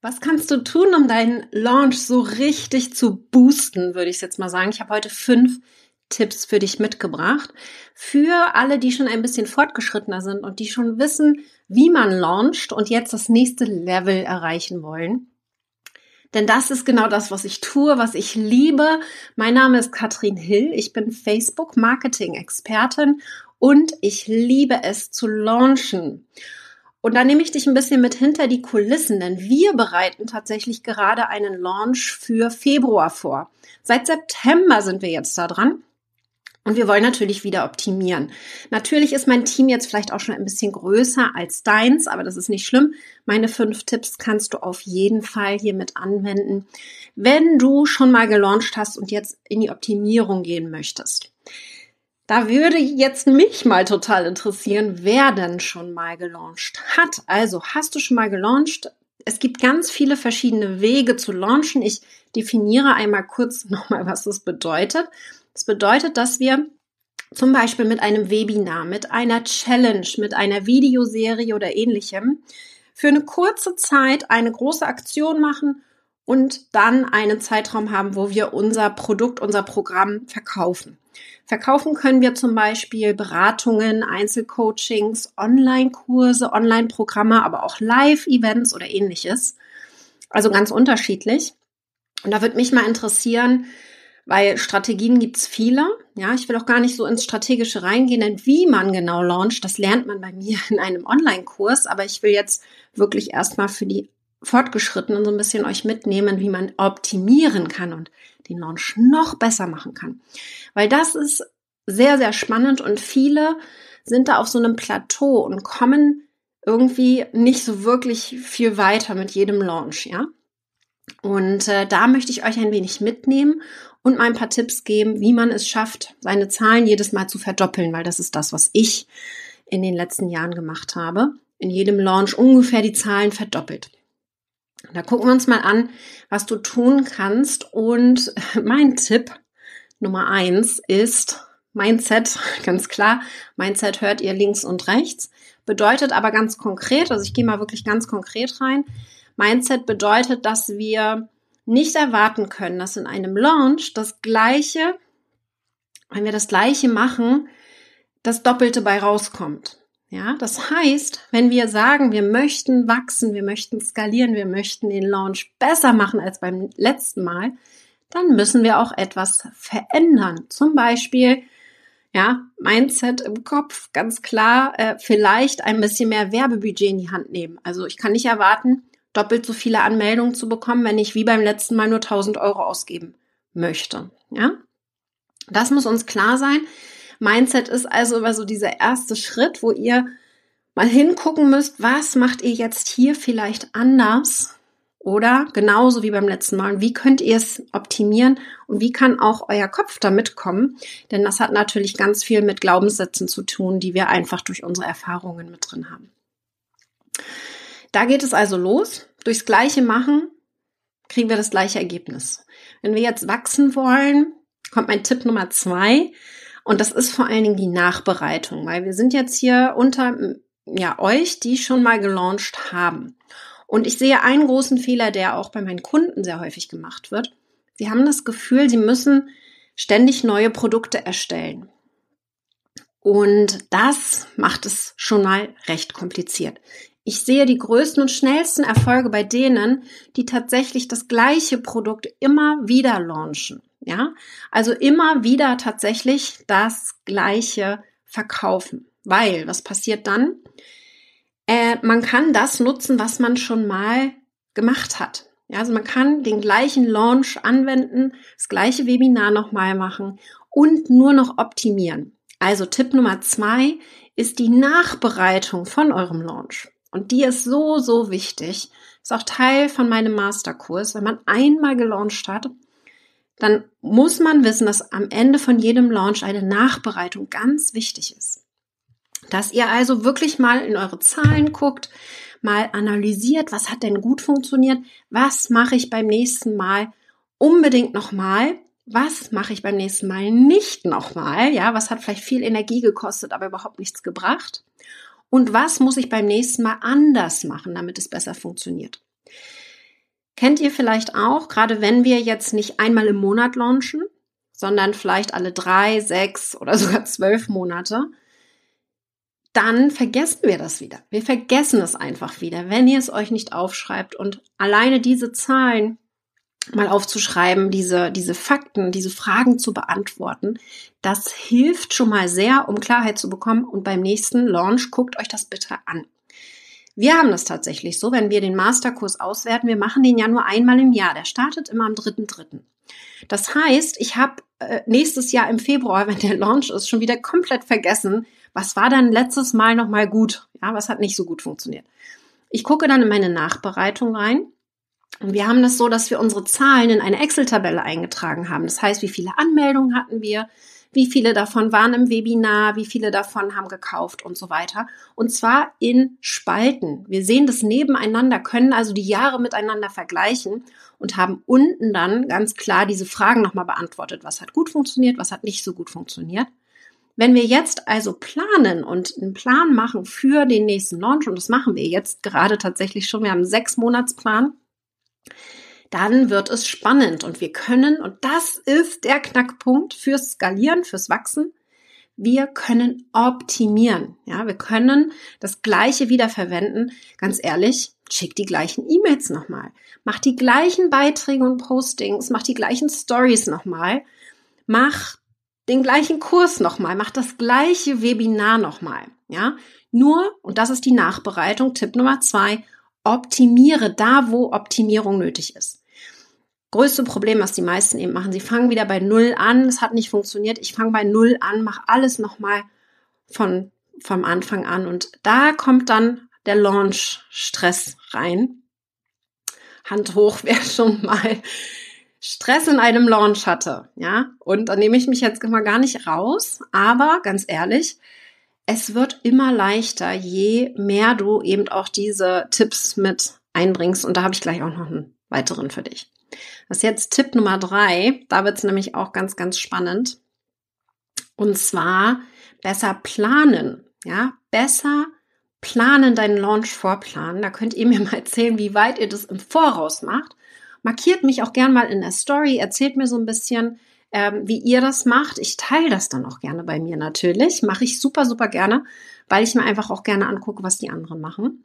Was kannst du tun, um deinen Launch so richtig zu boosten, würde ich jetzt mal sagen. Ich habe heute fünf Tipps für dich mitgebracht. Für alle, die schon ein bisschen fortgeschrittener sind und die schon wissen, wie man launcht und jetzt das nächste Level erreichen wollen. Denn das ist genau das, was ich tue, was ich liebe. Mein Name ist Katrin Hill. Ich bin Facebook Marketing Expertin und ich liebe es zu launchen. Und da nehme ich dich ein bisschen mit hinter die Kulissen, denn wir bereiten tatsächlich gerade einen Launch für Februar vor. Seit September sind wir jetzt da dran. Und wir wollen natürlich wieder optimieren. Natürlich ist mein Team jetzt vielleicht auch schon ein bisschen größer als deins, aber das ist nicht schlimm. Meine fünf Tipps kannst du auf jeden Fall hier mit anwenden, wenn du schon mal gelauncht hast und jetzt in die Optimierung gehen möchtest. Da würde jetzt mich mal total interessieren, wer denn schon mal gelauncht hat. Also, hast du schon mal gelauncht? Es gibt ganz viele verschiedene Wege zu launchen. Ich definiere einmal kurz nochmal, was das bedeutet. Das bedeutet, dass wir zum Beispiel mit einem Webinar, mit einer Challenge, mit einer Videoserie oder ähnlichem für eine kurze Zeit eine große Aktion machen und dann einen Zeitraum haben, wo wir unser Produkt, unser Programm verkaufen. Verkaufen können wir zum Beispiel Beratungen, Einzelcoachings, Online-Kurse, Online-Programme, aber auch Live-Events oder ähnliches. Also ganz unterschiedlich. Und da würde mich mal interessieren, weil Strategien gibt's viele. Ja, ich will auch gar nicht so ins Strategische reingehen, denn wie man genau launcht, das lernt man bei mir in einem Online-Kurs. Aber ich will jetzt wirklich erstmal für die Fortgeschrittenen so ein bisschen euch mitnehmen, wie man optimieren kann und den Launch noch besser machen kann. Weil das ist sehr, sehr spannend und viele sind da auf so einem Plateau und kommen irgendwie nicht so wirklich viel weiter mit jedem Launch, ja. Und äh, da möchte ich euch ein wenig mitnehmen und mal ein paar Tipps geben, wie man es schafft, seine Zahlen jedes Mal zu verdoppeln, weil das ist das, was ich in den letzten Jahren gemacht habe. In jedem Launch ungefähr die Zahlen verdoppelt. Da gucken wir uns mal an, was du tun kannst. Und mein Tipp Nummer eins ist Mindset, ganz klar. Mindset hört ihr links und rechts. Bedeutet aber ganz konkret, also ich gehe mal wirklich ganz konkret rein. Mindset bedeutet, dass wir nicht erwarten können, dass in einem Launch das gleiche, wenn wir das gleiche machen, das Doppelte bei rauskommt. Ja, das heißt, wenn wir sagen, wir möchten wachsen, wir möchten skalieren, wir möchten den Launch besser machen als beim letzten Mal, dann müssen wir auch etwas verändern. Zum Beispiel, ja, Mindset im Kopf, ganz klar, äh, vielleicht ein bisschen mehr Werbebudget in die Hand nehmen. Also ich kann nicht erwarten, doppelt so viele Anmeldungen zu bekommen, wenn ich wie beim letzten Mal nur 1000 Euro ausgeben möchte. Ja, das muss uns klar sein. Mindset ist also immer so dieser erste Schritt, wo ihr mal hingucken müsst, was macht ihr jetzt hier vielleicht anders oder genauso wie beim letzten Mal. Und wie könnt ihr es optimieren und wie kann auch euer Kopf da mitkommen? Denn das hat natürlich ganz viel mit Glaubenssätzen zu tun, die wir einfach durch unsere Erfahrungen mit drin haben. Da geht es also los. Durchs gleiche Machen kriegen wir das gleiche Ergebnis. Wenn wir jetzt wachsen wollen, kommt mein Tipp Nummer zwei. Und das ist vor allen Dingen die Nachbereitung, weil wir sind jetzt hier unter ja, euch, die schon mal gelauncht haben. Und ich sehe einen großen Fehler, der auch bei meinen Kunden sehr häufig gemacht wird. Sie haben das Gefühl, sie müssen ständig neue Produkte erstellen. Und das macht es schon mal recht kompliziert. Ich sehe die größten und schnellsten Erfolge bei denen, die tatsächlich das gleiche Produkt immer wieder launchen. Ja, also immer wieder tatsächlich das gleiche verkaufen. Weil, was passiert dann? Äh, man kann das nutzen, was man schon mal gemacht hat. Ja, also man kann den gleichen Launch anwenden, das gleiche Webinar nochmal machen und nur noch optimieren. Also Tipp Nummer zwei ist die Nachbereitung von eurem Launch. Und die ist so, so wichtig. Ist auch Teil von meinem Masterkurs. Wenn man einmal gelauncht hat, dann muss man wissen, dass am Ende von jedem Launch eine Nachbereitung ganz wichtig ist. Dass ihr also wirklich mal in eure Zahlen guckt, mal analysiert, was hat denn gut funktioniert, was mache ich beim nächsten Mal unbedingt nochmal, was mache ich beim nächsten Mal nicht nochmal, ja, was hat vielleicht viel Energie gekostet, aber überhaupt nichts gebracht und was muss ich beim nächsten Mal anders machen, damit es besser funktioniert. Kennt ihr vielleicht auch, gerade wenn wir jetzt nicht einmal im Monat launchen, sondern vielleicht alle drei, sechs oder sogar zwölf Monate, dann vergessen wir das wieder. Wir vergessen es einfach wieder, wenn ihr es euch nicht aufschreibt und alleine diese Zahlen mal aufzuschreiben, diese, diese Fakten, diese Fragen zu beantworten, das hilft schon mal sehr, um Klarheit zu bekommen. Und beim nächsten Launch guckt euch das bitte an. Wir haben das tatsächlich so, wenn wir den Masterkurs auswerten, wir machen den ja nur einmal im Jahr. Der startet immer am 3.3. Das heißt, ich habe äh, nächstes Jahr im Februar, wenn der Launch ist, schon wieder komplett vergessen, was war dann letztes Mal nochmal gut? Ja, was hat nicht so gut funktioniert? Ich gucke dann in meine Nachbereitung rein. Und wir haben das so, dass wir unsere Zahlen in eine Excel-Tabelle eingetragen haben. Das heißt, wie viele Anmeldungen hatten wir, wie viele davon waren im Webinar, wie viele davon haben gekauft und so weiter. Und zwar in Spalten. Wir sehen das nebeneinander, können also die Jahre miteinander vergleichen und haben unten dann ganz klar diese Fragen nochmal beantwortet. Was hat gut funktioniert, was hat nicht so gut funktioniert. Wenn wir jetzt also planen und einen Plan machen für den nächsten Launch, und das machen wir jetzt gerade tatsächlich schon, wir haben einen sechs Monatsplan, dann wird es spannend und wir können, und das ist der Knackpunkt fürs Skalieren, fürs Wachsen, wir können optimieren. Ja, wir können das Gleiche wiederverwenden. Ganz ehrlich, schick die gleichen E-Mails nochmal. Mach die gleichen Beiträge und Postings, mach die gleichen Stories nochmal. Mach den gleichen Kurs nochmal, mach das gleiche Webinar nochmal. Ja, nur, und das ist die Nachbereitung, Tipp Nummer zwei, optimiere da, wo Optimierung nötig ist größte Problem, was die meisten eben machen. Sie fangen wieder bei Null an, es hat nicht funktioniert, ich fange bei Null an, mache alles nochmal von, vom Anfang an. Und da kommt dann der Launch-Stress rein. Hand hoch, wer schon mal Stress in einem Launch hatte, ja. Und da nehme ich mich jetzt mal gar nicht raus, aber ganz ehrlich, es wird immer leichter, je mehr du eben auch diese Tipps mit einbringst. Und da habe ich gleich auch noch einen weiteren für dich. Das ist jetzt Tipp Nummer drei. Da wird es nämlich auch ganz, ganz spannend. Und zwar besser planen. Ja, besser planen deinen Launch vorplanen. Da könnt ihr mir mal erzählen, wie weit ihr das im Voraus macht. Markiert mich auch gern mal in der Story. Erzählt mir so ein bisschen, ähm, wie ihr das macht. Ich teile das dann auch gerne bei mir natürlich. Mache ich super, super gerne, weil ich mir einfach auch gerne angucke, was die anderen machen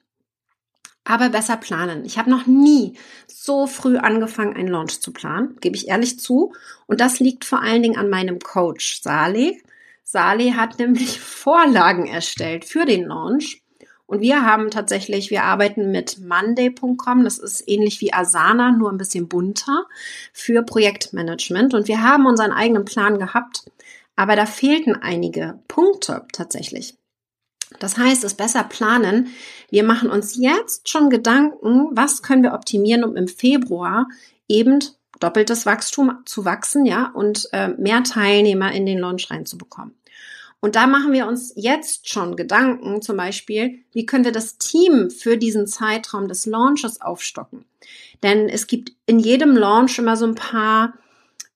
aber besser planen. Ich habe noch nie so früh angefangen, einen Launch zu planen, gebe ich ehrlich zu. Und das liegt vor allen Dingen an meinem Coach Saleh. Saleh hat nämlich Vorlagen erstellt für den Launch. Und wir haben tatsächlich, wir arbeiten mit Monday.com, das ist ähnlich wie Asana, nur ein bisschen bunter für Projektmanagement. Und wir haben unseren eigenen Plan gehabt, aber da fehlten einige Punkte tatsächlich. Das heißt, es besser planen. Wir machen uns jetzt schon Gedanken, was können wir optimieren, um im Februar eben doppeltes Wachstum zu wachsen, ja, und äh, mehr Teilnehmer in den Launch reinzubekommen. Und da machen wir uns jetzt schon Gedanken, zum Beispiel, wie können wir das Team für diesen Zeitraum des Launches aufstocken? Denn es gibt in jedem Launch immer so ein paar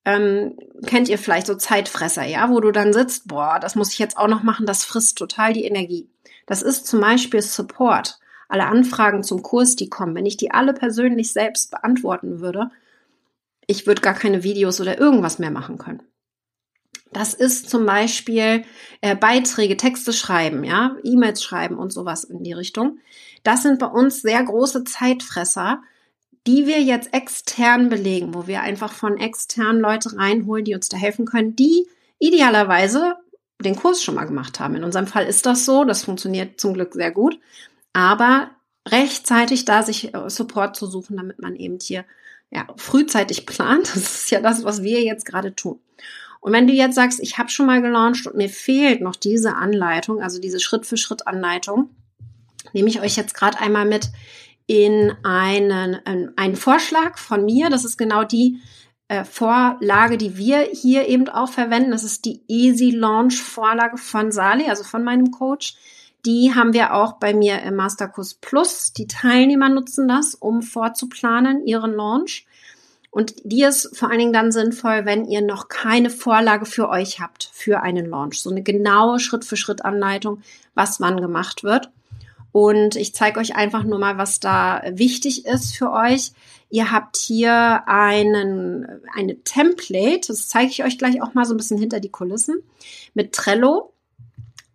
ähm, kennt ihr vielleicht so Zeitfresser, ja, wo du dann sitzt, boah, das muss ich jetzt auch noch machen, das frisst total die Energie. Das ist zum Beispiel Support. Alle Anfragen zum Kurs, die kommen, wenn ich die alle persönlich selbst beantworten würde, ich würde gar keine Videos oder irgendwas mehr machen können. Das ist zum Beispiel äh, Beiträge, Texte schreiben, ja, E-Mails schreiben und sowas in die Richtung. Das sind bei uns sehr große Zeitfresser, die wir jetzt extern belegen, wo wir einfach von externen Leute reinholen, die uns da helfen können, die idealerweise den Kurs schon mal gemacht haben. In unserem Fall ist das so, das funktioniert zum Glück sehr gut, aber rechtzeitig da sich äh, Support zu suchen, damit man eben hier ja, frühzeitig plant. Das ist ja das, was wir jetzt gerade tun. Und wenn du jetzt sagst, ich habe schon mal gelauncht und mir fehlt noch diese Anleitung, also diese Schritt-für-Schritt-Anleitung, nehme ich euch jetzt gerade einmal mit in einen, einen Vorschlag von mir. Das ist genau die äh, Vorlage, die wir hier eben auch verwenden. Das ist die Easy Launch Vorlage von Sali, also von meinem Coach. Die haben wir auch bei mir im Masterkurs Plus. Die Teilnehmer nutzen das, um vorzuplanen, ihren Launch. Und die ist vor allen Dingen dann sinnvoll, wenn ihr noch keine Vorlage für euch habt für einen Launch. So eine genaue Schritt-für-Schritt-Anleitung, was wann gemacht wird. Und ich zeige euch einfach nur mal, was da wichtig ist für euch. Ihr habt hier einen, eine Template, das zeige ich euch gleich auch mal so ein bisschen hinter die Kulissen, mit Trello.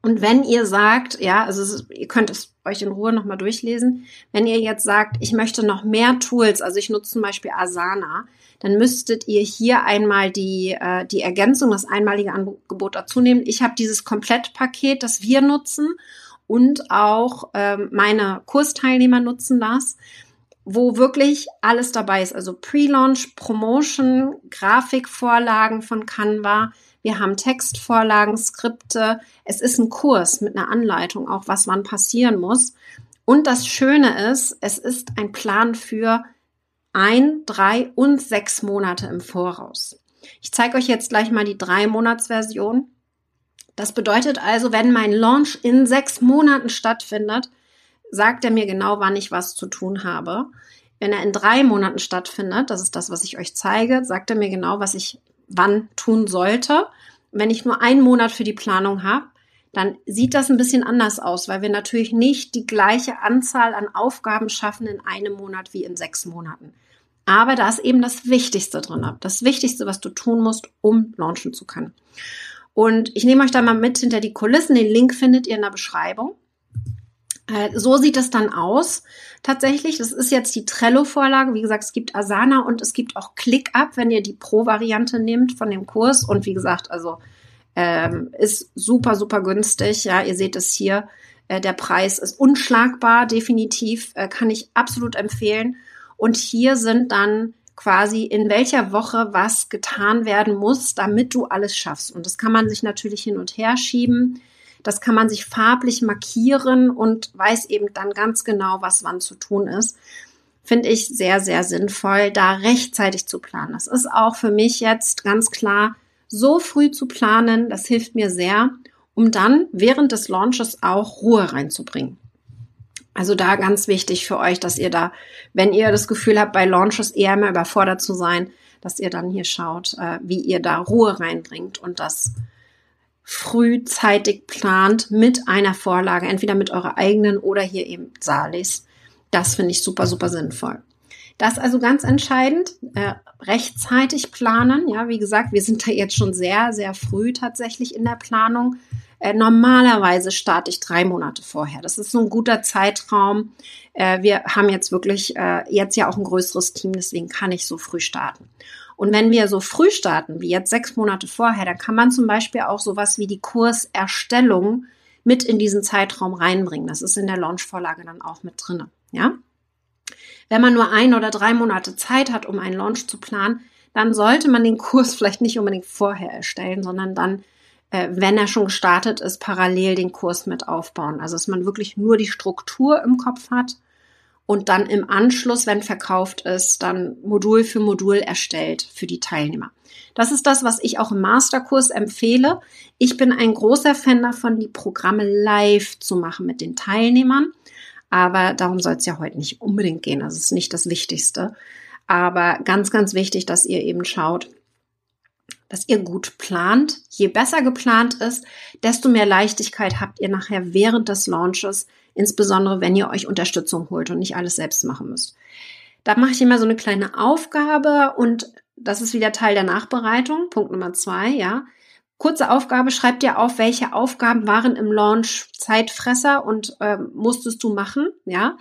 Und wenn ihr sagt, ja, also ihr könnt es euch in Ruhe nochmal durchlesen, wenn ihr jetzt sagt, ich möchte noch mehr Tools, also ich nutze zum Beispiel Asana, dann müsstet ihr hier einmal die, äh, die Ergänzung, das einmalige Angebot dazu nehmen. Ich habe dieses Komplettpaket, das wir nutzen und auch ähm, meine Kursteilnehmer nutzen das wo wirklich alles dabei ist. Also Pre-Launch, Promotion, Grafikvorlagen von Canva, wir haben Textvorlagen, Skripte. Es ist ein Kurs mit einer Anleitung, auch was wann passieren muss. Und das Schöne ist, es ist ein Plan für ein, drei und sechs Monate im Voraus. Ich zeige euch jetzt gleich mal die drei Monatsversion. Das bedeutet also, wenn mein Launch in sechs Monaten stattfindet, sagt er mir genau, wann ich was zu tun habe. Wenn er in drei Monaten stattfindet, das ist das, was ich euch zeige, sagt er mir genau, was ich wann tun sollte. Wenn ich nur einen Monat für die Planung habe, dann sieht das ein bisschen anders aus, weil wir natürlich nicht die gleiche Anzahl an Aufgaben schaffen in einem Monat wie in sechs Monaten. Aber da ist eben das Wichtigste drin. Das Wichtigste, was du tun musst, um launchen zu können. Und ich nehme euch da mal mit hinter die Kulissen. Den Link findet ihr in der Beschreibung. Äh, so sieht es dann aus. Tatsächlich, das ist jetzt die Trello-Vorlage. Wie gesagt, es gibt Asana und es gibt auch ClickUp, wenn ihr die Pro-Variante nehmt von dem Kurs. Und wie gesagt, also ähm, ist super, super günstig. Ja, ihr seht es hier. Äh, der Preis ist unschlagbar, definitiv. Äh, kann ich absolut empfehlen. Und hier sind dann quasi in welcher Woche was getan werden muss, damit du alles schaffst. Und das kann man sich natürlich hin und her schieben. Das kann man sich farblich markieren und weiß eben dann ganz genau, was wann zu tun ist. Finde ich sehr, sehr sinnvoll, da rechtzeitig zu planen. Das ist auch für mich jetzt ganz klar, so früh zu planen, das hilft mir sehr, um dann während des Launches auch Ruhe reinzubringen. Also da ganz wichtig für euch, dass ihr da, wenn ihr das Gefühl habt, bei Launches eher mehr überfordert zu sein, dass ihr dann hier schaut, äh, wie ihr da Ruhe reinbringt und das frühzeitig plant mit einer Vorlage, entweder mit eurer eigenen oder hier eben Salis. Das finde ich super, super sinnvoll. Das ist also ganz entscheidend, äh, rechtzeitig planen. Ja, wie gesagt, wir sind da jetzt schon sehr, sehr früh tatsächlich in der Planung. Äh, normalerweise starte ich drei Monate vorher. Das ist so ein guter Zeitraum. Äh, wir haben jetzt wirklich äh, jetzt ja auch ein größeres Team, deswegen kann ich so früh starten. Und wenn wir so früh starten, wie jetzt sechs Monate vorher, dann kann man zum Beispiel auch sowas wie die Kurserstellung mit in diesen Zeitraum reinbringen. Das ist in der Launch-Vorlage dann auch mit drinne. Ja? Wenn man nur ein oder drei Monate Zeit hat, um einen Launch zu planen, dann sollte man den Kurs vielleicht nicht unbedingt vorher erstellen, sondern dann, äh, wenn er schon gestartet ist, parallel den Kurs mit aufbauen. Also dass man wirklich nur die Struktur im Kopf hat und dann im Anschluss, wenn verkauft ist, dann Modul für Modul erstellt für die Teilnehmer. Das ist das, was ich auch im Masterkurs empfehle. Ich bin ein großer Fan davon, die Programme live zu machen mit den Teilnehmern. Aber darum soll es ja heute nicht unbedingt gehen. Das ist nicht das Wichtigste. Aber ganz, ganz wichtig, dass ihr eben schaut, dass ihr gut plant. Je besser geplant ist, desto mehr Leichtigkeit habt ihr nachher während des Launches, insbesondere wenn ihr euch Unterstützung holt und nicht alles selbst machen müsst. Da mache ich immer so eine kleine Aufgabe und das ist wieder Teil der Nachbereitung. Punkt Nummer zwei, ja. Kurze Aufgabe, schreib dir auf, welche Aufgaben waren im Launch Zeitfresser und äh, musstest du machen, ja.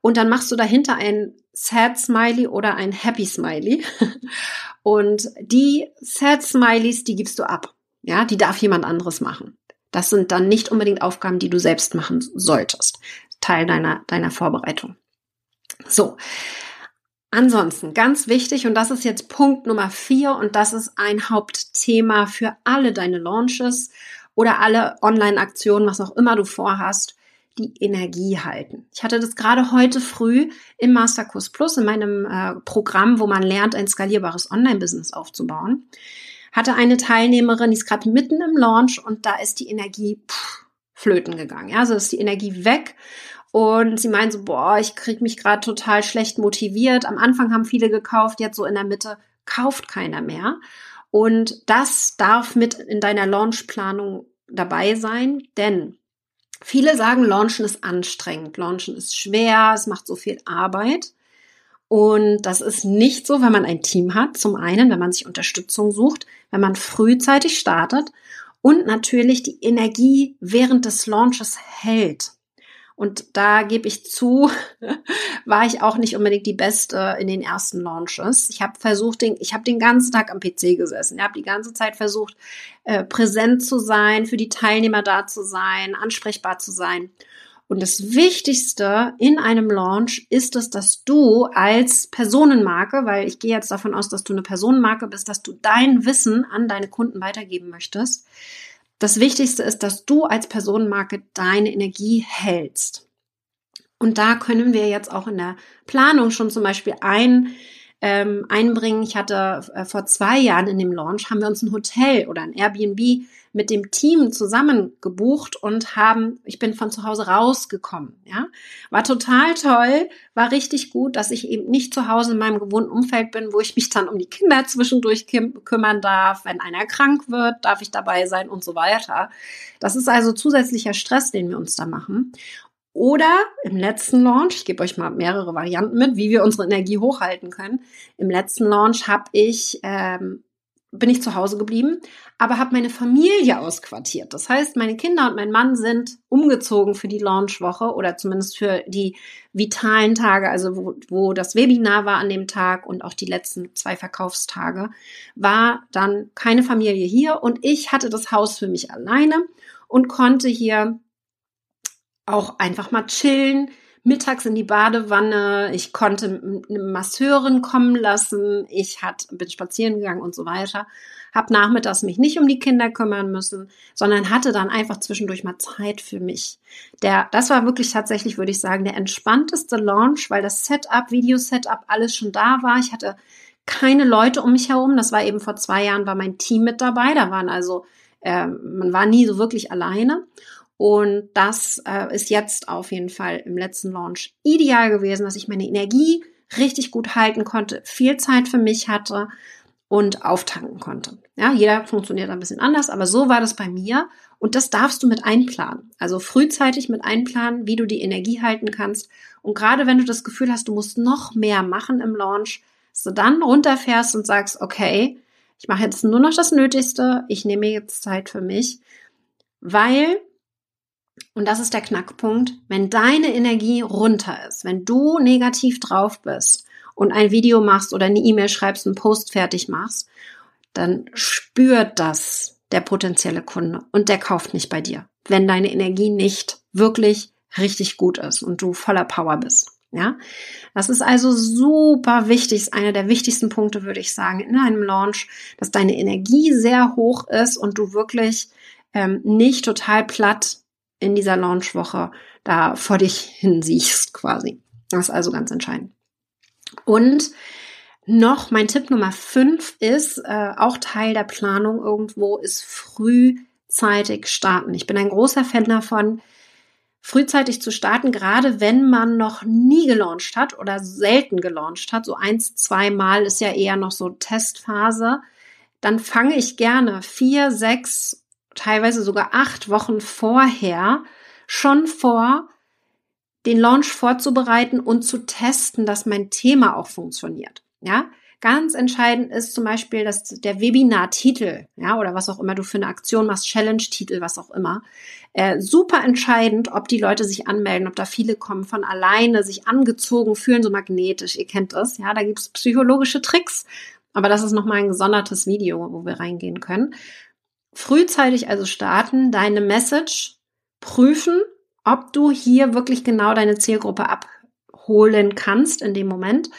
Und dann machst du dahinter ein Sad Smiley oder ein Happy Smiley. Und die Sad Smileys, die gibst du ab. Ja, die darf jemand anderes machen. Das sind dann nicht unbedingt Aufgaben, die du selbst machen solltest. Teil deiner, deiner Vorbereitung. So. Ansonsten ganz wichtig, und das ist jetzt Punkt Nummer vier, und das ist ein Hauptthema für alle deine Launches oder alle Online-Aktionen, was auch immer du vorhast, die Energie halten. Ich hatte das gerade heute früh im Masterkurs Plus, in meinem äh, Programm, wo man lernt, ein skalierbares Online-Business aufzubauen hatte eine Teilnehmerin, die ist gerade mitten im Launch und da ist die Energie pff, flöten gegangen. Ja, also ist die Energie weg. Und sie meint so, boah, ich krieg mich gerade total schlecht motiviert. Am Anfang haben viele gekauft, jetzt so in der Mitte kauft keiner mehr. Und das darf mit in deiner Launchplanung dabei sein, denn Viele sagen, Launchen ist anstrengend, Launchen ist schwer, es macht so viel Arbeit. Und das ist nicht so, wenn man ein Team hat. Zum einen, wenn man sich Unterstützung sucht, wenn man frühzeitig startet und natürlich die Energie während des Launches hält. Und da gebe ich zu, war ich auch nicht unbedingt die Beste in den ersten Launches. Ich habe versucht, den, ich habe den ganzen Tag am PC gesessen. Ich habe die ganze Zeit versucht, äh, präsent zu sein, für die Teilnehmer da zu sein, ansprechbar zu sein. Und das Wichtigste in einem Launch ist es, dass du als Personenmarke, weil ich gehe jetzt davon aus, dass du eine Personenmarke bist, dass du dein Wissen an deine Kunden weitergeben möchtest, das Wichtigste ist, dass du als Personenmarke deine Energie hältst. Und da können wir jetzt auch in der Planung schon zum Beispiel ein, ähm, einbringen. Ich hatte äh, vor zwei Jahren in dem Launch, haben wir uns ein Hotel oder ein Airbnb mit dem Team zusammen gebucht und haben, ich bin von zu Hause rausgekommen, ja. War total toll, war richtig gut, dass ich eben nicht zu Hause in meinem gewohnten Umfeld bin, wo ich mich dann um die Kinder zwischendurch kümmern darf. Wenn einer krank wird, darf ich dabei sein und so weiter. Das ist also zusätzlicher Stress, den wir uns da machen. Oder im letzten Launch, ich gebe euch mal mehrere Varianten mit, wie wir unsere Energie hochhalten können. Im letzten Launch habe ich ähm, bin ich zu Hause geblieben, aber habe meine Familie ausquartiert. Das heißt, meine Kinder und mein Mann sind umgezogen für die Launchwoche oder zumindest für die vitalen Tage, also wo, wo das Webinar war an dem Tag und auch die letzten zwei Verkaufstage, war dann keine Familie hier und ich hatte das Haus für mich alleine und konnte hier auch einfach mal chillen, mittags in die Badewanne, ich konnte eine Masseurin kommen lassen, ich hat, bin spazieren gegangen und so weiter, habe nachmittags mich nicht um die Kinder kümmern müssen, sondern hatte dann einfach zwischendurch mal Zeit für mich. Der, das war wirklich tatsächlich, würde ich sagen, der entspannteste Launch, weil das Setup, Video-Setup, alles schon da war. Ich hatte keine Leute um mich herum. Das war eben vor zwei Jahren, war mein Team mit dabei. Da waren also, äh, man war nie so wirklich alleine. Und das äh, ist jetzt auf jeden Fall im letzten Launch ideal gewesen, dass ich meine Energie richtig gut halten konnte, viel Zeit für mich hatte und auftanken konnte. Ja, jeder funktioniert ein bisschen anders, aber so war das bei mir und das darfst du mit einplanen. Also frühzeitig mit einplanen, wie du die Energie halten kannst. Und gerade wenn du das Gefühl hast, du musst noch mehr machen im Launch, dass du dann runterfährst und sagst, okay, ich mache jetzt nur noch das Nötigste, ich nehme jetzt Zeit für mich, weil und das ist der Knackpunkt, wenn deine Energie runter ist, wenn du negativ drauf bist und ein Video machst oder eine E-Mail schreibst, einen Post fertig machst, dann spürt das der potenzielle Kunde und der kauft nicht bei dir, wenn deine Energie nicht wirklich richtig gut ist und du voller Power bist. Ja, das ist also super wichtig, ist einer der wichtigsten Punkte, würde ich sagen, in einem Launch, dass deine Energie sehr hoch ist und du wirklich ähm, nicht total platt in dieser Launchwoche da vor dich hin siehst quasi. Das ist also ganz entscheidend. Und noch mein Tipp Nummer fünf ist, äh, auch Teil der Planung irgendwo, ist frühzeitig starten. Ich bin ein großer Fan davon, frühzeitig zu starten, gerade wenn man noch nie gelauncht hat oder selten gelauncht hat. So eins, zwei Mal ist ja eher noch so Testphase. Dann fange ich gerne vier, sechs teilweise sogar acht Wochen vorher schon vor, den Launch vorzubereiten und zu testen, dass mein Thema auch funktioniert. Ja, ganz entscheidend ist zum Beispiel, dass der Webinar-Titel, ja, oder was auch immer du für eine Aktion machst, Challenge-Titel, was auch immer, äh, super entscheidend, ob die Leute sich anmelden, ob da viele kommen von alleine, sich angezogen fühlen, so magnetisch. Ihr kennt das, ja, da gibt's psychologische Tricks, aber das ist nochmal ein gesondertes Video, wo wir reingehen können frühzeitig also starten, deine Message prüfen, ob du hier wirklich genau deine Zielgruppe abholen kannst in dem Moment.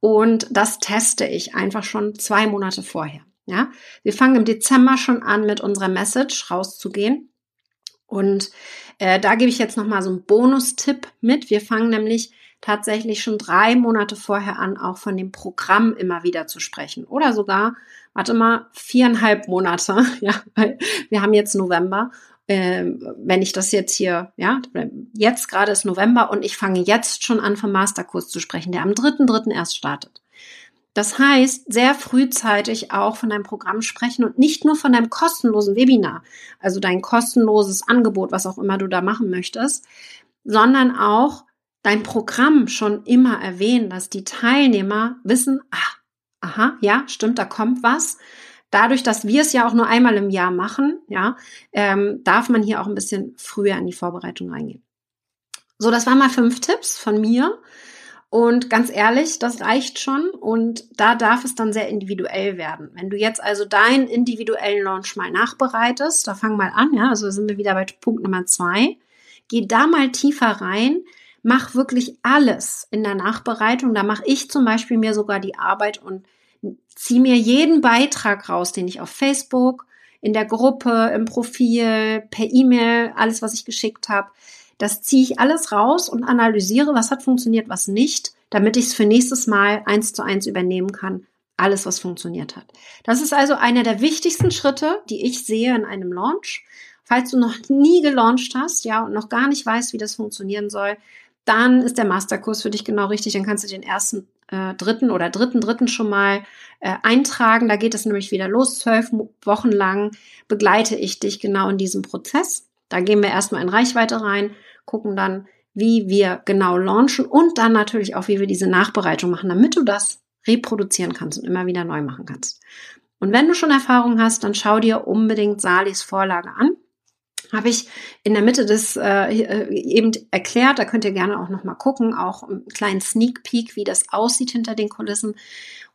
Und das teste ich einfach schon zwei Monate vorher. Ja, wir fangen im Dezember schon an, mit unserer Message rauszugehen. Und äh, da gebe ich jetzt noch mal so einen Bonustipp mit. Wir fangen nämlich tatsächlich schon drei Monate vorher an, auch von dem Programm immer wieder zu sprechen. Oder sogar, warte mal, viereinhalb Monate, ja, weil wir haben jetzt November. Ähm, wenn ich das jetzt hier, ja, jetzt gerade ist November und ich fange jetzt schon an, vom Masterkurs zu sprechen, der am 3.3. erst startet. Das heißt, sehr frühzeitig auch von deinem Programm sprechen und nicht nur von deinem kostenlosen Webinar, also dein kostenloses Angebot, was auch immer du da machen möchtest, sondern auch dein Programm schon immer erwähnen, dass die Teilnehmer wissen, ah, aha, ja, stimmt, da kommt was. Dadurch, dass wir es ja auch nur einmal im Jahr machen, ja, ähm, darf man hier auch ein bisschen früher in die Vorbereitung reingehen. So, das waren mal fünf Tipps von mir. Und ganz ehrlich, das reicht schon und da darf es dann sehr individuell werden. Wenn du jetzt also deinen individuellen Launch mal nachbereitest, da fang mal an, ja, also sind wir wieder bei Punkt Nummer zwei, geh da mal tiefer rein, mach wirklich alles in der Nachbereitung. Da mache ich zum Beispiel mir sogar die Arbeit und zieh mir jeden Beitrag raus, den ich auf Facebook, in der Gruppe, im Profil, per E-Mail, alles, was ich geschickt habe, das ziehe ich alles raus und analysiere, was hat funktioniert, was nicht, damit ich es für nächstes Mal eins zu eins übernehmen kann. Alles, was funktioniert hat. Das ist also einer der wichtigsten Schritte, die ich sehe in einem Launch. Falls du noch nie gelauncht hast, ja, und noch gar nicht weißt, wie das funktionieren soll, dann ist der Masterkurs für dich genau richtig. Dann kannst du den ersten äh, dritten oder dritten dritten schon mal äh, eintragen. Da geht es nämlich wieder los. Zwölf Wochen lang begleite ich dich genau in diesem Prozess. Da gehen wir erstmal in Reichweite rein, gucken dann, wie wir genau launchen und dann natürlich auch, wie wir diese Nachbereitung machen, damit du das reproduzieren kannst und immer wieder neu machen kannst. Und wenn du schon Erfahrung hast, dann schau dir unbedingt Salis Vorlage an. Habe ich in der Mitte des äh, eben erklärt, da könnt ihr gerne auch nochmal gucken, auch einen kleinen Sneak Peek, wie das aussieht hinter den Kulissen.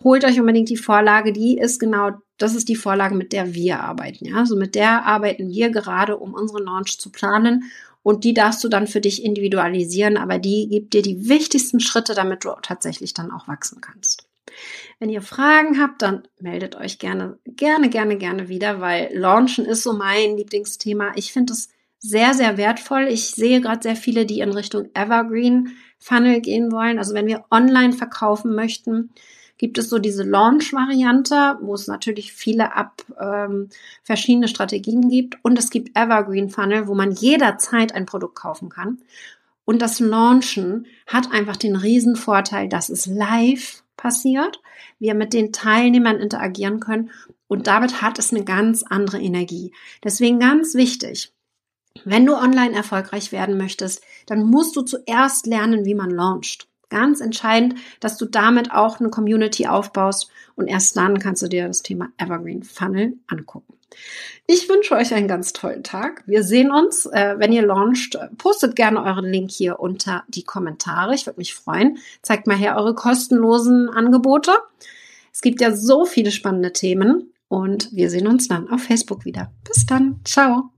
Holt euch unbedingt die Vorlage, die ist genau, das ist die Vorlage, mit der wir arbeiten. Ja, also mit der arbeiten wir gerade, um unseren Launch zu planen und die darfst du dann für dich individualisieren, aber die gibt dir die wichtigsten Schritte, damit du tatsächlich dann auch wachsen kannst. Wenn ihr Fragen habt, dann meldet euch gerne, gerne, gerne, gerne wieder, weil Launchen ist so mein Lieblingsthema. Ich finde es sehr, sehr wertvoll. Ich sehe gerade sehr viele, die in Richtung Evergreen Funnel gehen wollen. Also wenn wir online verkaufen möchten, gibt es so diese Launch-Variante, wo es natürlich viele ab ähm, verschiedene Strategien gibt. Und es gibt Evergreen Funnel, wo man jederzeit ein Produkt kaufen kann. Und das Launchen hat einfach den riesen Vorteil, dass es live passiert, wir mit den Teilnehmern interagieren können und damit hat es eine ganz andere Energie. Deswegen ganz wichtig, wenn du online erfolgreich werden möchtest, dann musst du zuerst lernen, wie man launcht. Ganz entscheidend, dass du damit auch eine Community aufbaust und erst dann kannst du dir das Thema Evergreen Funnel angucken. Ich wünsche euch einen ganz tollen Tag. Wir sehen uns, äh, wenn ihr launcht. Postet gerne euren Link hier unter die Kommentare. Ich würde mich freuen. Zeigt mal her eure kostenlosen Angebote. Es gibt ja so viele spannende Themen und wir sehen uns dann auf Facebook wieder. Bis dann. Ciao.